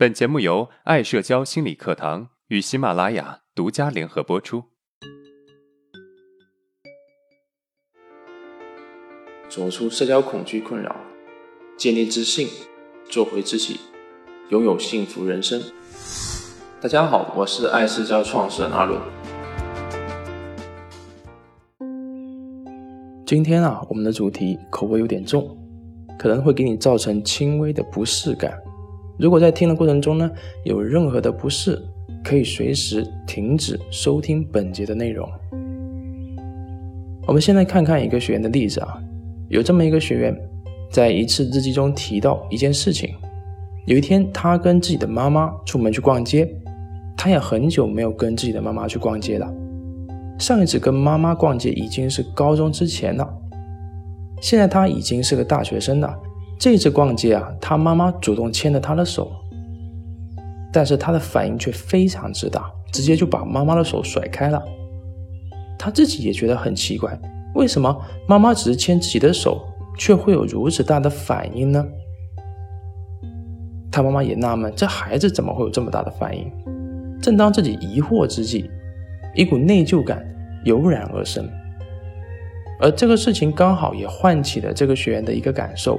本节目由爱社交心理课堂与喜马拉雅独家联合播出。走出社交恐惧困扰，建立自信，做回自己，拥有幸福人生。大家好，我是爱社交创始人阿伦。今天啊，我们的主题口味有点重，可能会给你造成轻微的不适感。如果在听的过程中呢，有任何的不适，可以随时停止收听本节的内容。我们先来看看一个学员的例子啊，有这么一个学员，在一次日记中提到一件事情：有一天，他跟自己的妈妈出门去逛街，他也很久没有跟自己的妈妈去逛街了。上一次跟妈妈逛街已经是高中之前了，现在他已经是个大学生了。这次逛街啊，他妈妈主动牵了他的手，但是他的反应却非常之大，直接就把妈妈的手甩开了。他自己也觉得很奇怪，为什么妈妈只是牵自己的手，却会有如此大的反应呢？他妈妈也纳闷，这孩子怎么会有这么大的反应？正当自己疑惑之际，一股内疚感油然而生，而这个事情刚好也唤起了这个学员的一个感受，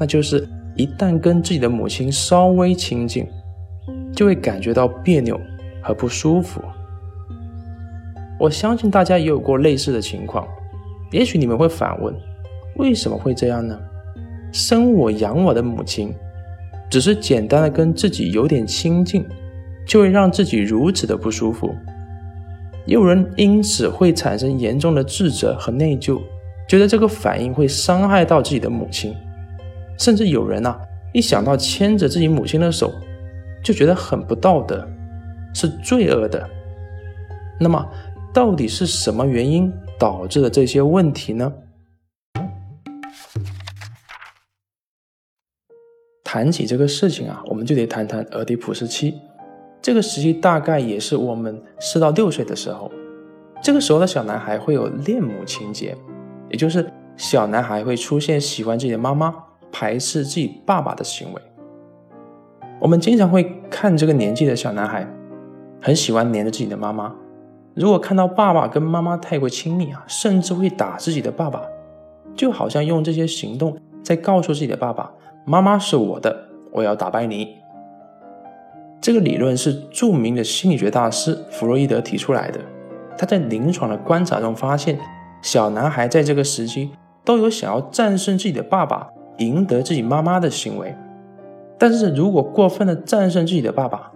那就是一旦跟自己的母亲稍微亲近，就会感觉到别扭和不舒服。我相信大家也有过类似的情况，也许你们会反问：为什么会这样呢？生我养我的母亲，只是简单的跟自己有点亲近，就会让自己如此的不舒服。也有人因此会产生严重的自责和内疚，觉得这个反应会伤害到自己的母亲，甚至有人呐，一想到牵着自己母亲的手，就觉得很不道德，是罪恶的。那么，到底是什么原因导致了这些问题呢？谈起这个事情啊，我们就得谈谈俄狄浦斯期。这个时期大概也是我们四到六岁的时候，这个时候的小男孩会有恋母情节，也就是小男孩会出现喜欢自己的妈妈、排斥自己爸爸的行为。我们经常会看这个年纪的小男孩，很喜欢黏着自己的妈妈，如果看到爸爸跟妈妈太过亲密啊，甚至会打自己的爸爸，就好像用这些行动在告诉自己的爸爸：“妈妈是我的，我要打败你。”这个理论是著名的心理学大师弗洛伊德提出来的。他在临床的观察中发现，小男孩在这个时期都有想要战胜自己的爸爸、赢得自己妈妈的行为。但是如果过分的战胜自己的爸爸，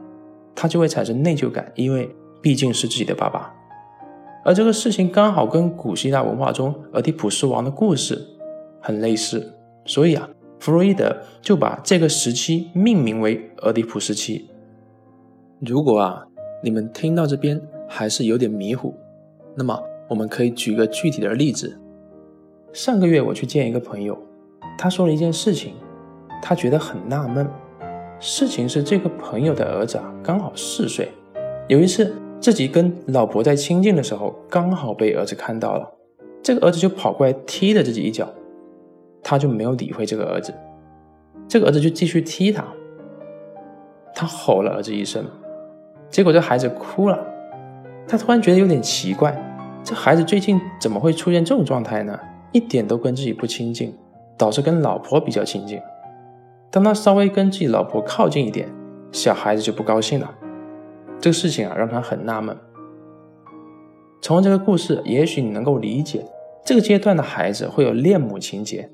他就会产生内疚感，因为毕竟是自己的爸爸。而这个事情刚好跟古希腊文化中俄狄浦斯王的故事很类似，所以啊，弗洛伊德就把这个时期命名为俄狄浦斯期。如果啊，你们听到这边还是有点迷糊，那么我们可以举个具体的例子。上个月我去见一个朋友，他说了一件事情，他觉得很纳闷。事情是这个朋友的儿子啊，刚好四岁，有一次自己跟老婆在亲近的时候，刚好被儿子看到了，这个儿子就跑过来踢了自己一脚，他就没有理会这个儿子，这个儿子就继续踢他，他吼了儿子一声。结果这孩子哭了，他突然觉得有点奇怪，这孩子最近怎么会出现这种状态呢？一点都跟自己不亲近，导致跟老婆比较亲近。当他稍微跟自己老婆靠近一点，小孩子就不高兴了。这个事情啊，让他很纳闷。从这个故事，也许你能够理解这个阶段的孩子会有恋母情节，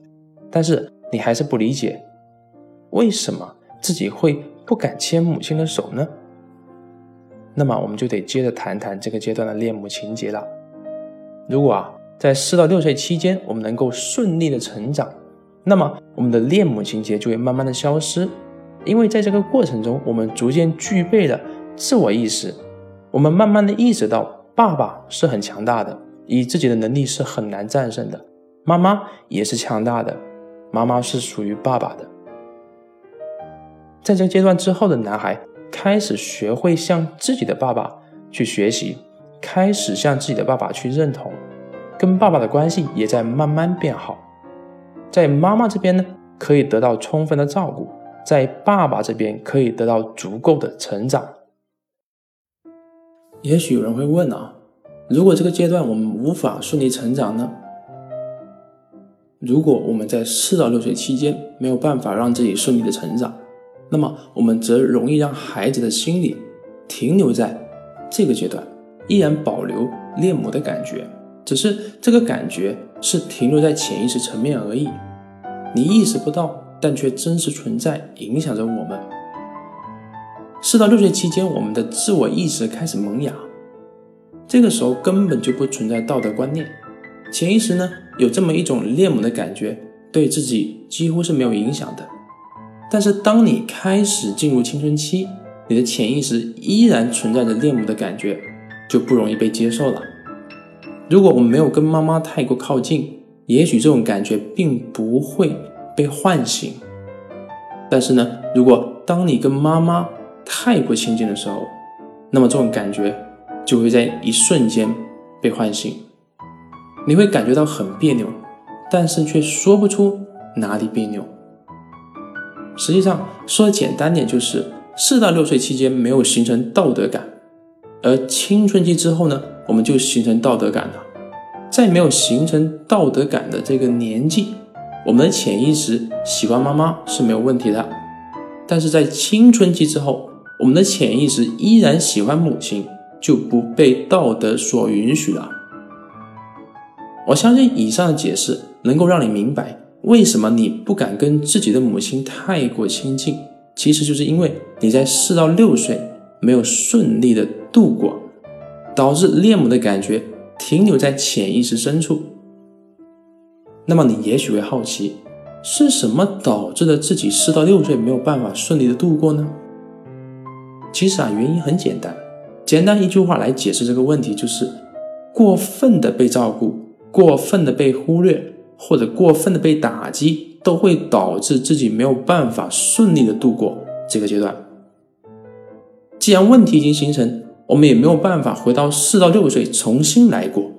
但是你还是不理解，为什么自己会不敢牵母亲的手呢？那么我们就得接着谈谈这个阶段的恋母情节了。如果啊，在四到六岁期间，我们能够顺利的成长，那么我们的恋母情节就会慢慢的消失，因为在这个过程中，我们逐渐具备了自我意识，我们慢慢的意识到爸爸是很强大的，以自己的能力是很难战胜的，妈妈也是强大的，妈妈是属于爸爸的。在这阶段之后的男孩。开始学会向自己的爸爸去学习，开始向自己的爸爸去认同，跟爸爸的关系也在慢慢变好。在妈妈这边呢，可以得到充分的照顾，在爸爸这边可以得到足够的成长。也许有人会问啊，如果这个阶段我们无法顺利成长呢？如果我们在四到六岁期间没有办法让自己顺利的成长，那么我们则容易让孩子的心理停留在这个阶段，依然保留恋母的感觉，只是这个感觉是停留在潜意识层面而已，你意识不到，但却真实存在，影响着我们。四到六岁期间，我们的自我意识开始萌芽，这个时候根本就不存在道德观念，潜意识呢有这么一种恋母的感觉，对自己几乎是没有影响的。但是，当你开始进入青春期，你的潜意识依然存在着恋母的感觉，就不容易被接受了。如果我们没有跟妈妈太过靠近，也许这种感觉并不会被唤醒。但是呢，如果当你跟妈妈太过亲近的时候，那么这种感觉就会在一瞬间被唤醒，你会感觉到很别扭，但是却说不出哪里别扭。实际上说的简单点，就是四到六岁期间没有形成道德感，而青春期之后呢，我们就形成道德感了。在没有形成道德感的这个年纪，我们的潜意识喜欢妈妈是没有问题的。但是在青春期之后，我们的潜意识依然喜欢母亲，就不被道德所允许了。我相信以上的解释能够让你明白。为什么你不敢跟自己的母亲太过亲近？其实就是因为你在四到六岁没有顺利的度过，导致恋母的感觉停留在潜意识深处。那么你也许会好奇，是什么导致了自己四到六岁没有办法顺利的度过呢？其实啊，原因很简单，简单一句话来解释这个问题，就是过分的被照顾，过分的被忽略。或者过分的被打击，都会导致自己没有办法顺利的度过这个阶段。既然问题已经形成，我们也没有办法回到四到六岁重新来过。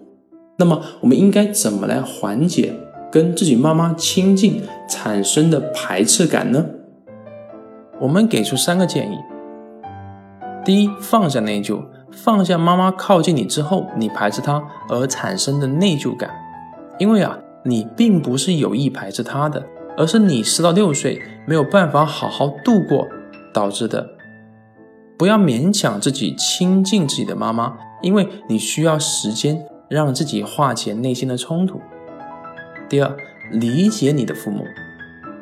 那么，我们应该怎么来缓解跟自己妈妈亲近产生的排斥感呢？我们给出三个建议：第一，放下内疚，放下妈妈靠近你之后你排斥她而产生的内疚感，因为啊。你并不是有意排斥她的，而是你四到六岁没有办法好好度过导致的。不要勉强自己亲近自己的妈妈，因为你需要时间让自己化解内心的冲突。第二，理解你的父母，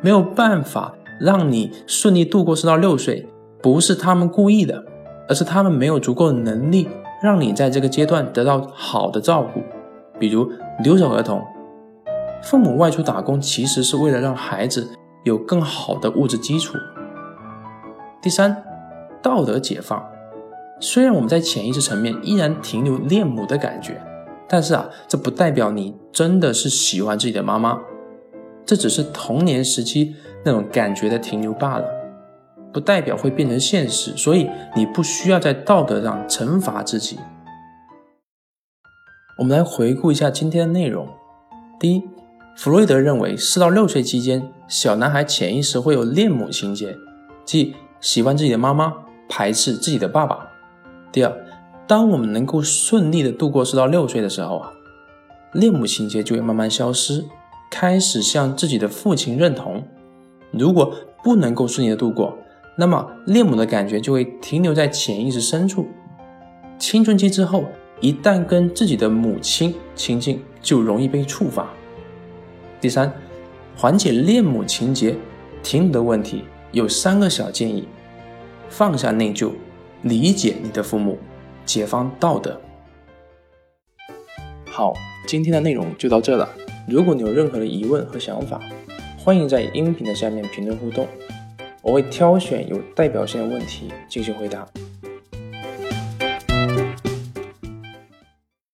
没有办法让你顺利度过四到六岁，不是他们故意的，而是他们没有足够的能力让你在这个阶段得到好的照顾，比如留守儿童。父母外出打工，其实是为了让孩子有更好的物质基础。第三，道德解放。虽然我们在潜意识层面依然停留恋母的感觉，但是啊，这不代表你真的是喜欢自己的妈妈，这只是童年时期那种感觉的停留罢了，不代表会变成现实。所以你不需要在道德上惩罚自己。我们来回顾一下今天的内容。第一。弗洛伊德认为，四到六岁期间，小男孩潜意识会有恋母情节，即喜欢自己的妈妈，排斥自己的爸爸。第二，当我们能够顺利的度过四到六岁的时候啊，恋母情节就会慢慢消失，开始向自己的父亲认同。如果不能够顺利的度过，那么恋母的感觉就会停留在潜意识深处。青春期之后，一旦跟自己的母亲亲近，就容易被触发。第三，缓解恋母情节停留的问题有三个小建议：放下内疚，理解你的父母，解放道德。好，今天的内容就到这了。如果你有任何的疑问和想法，欢迎在音频的下面评论互动，我会挑选有代表性的问题进行回答。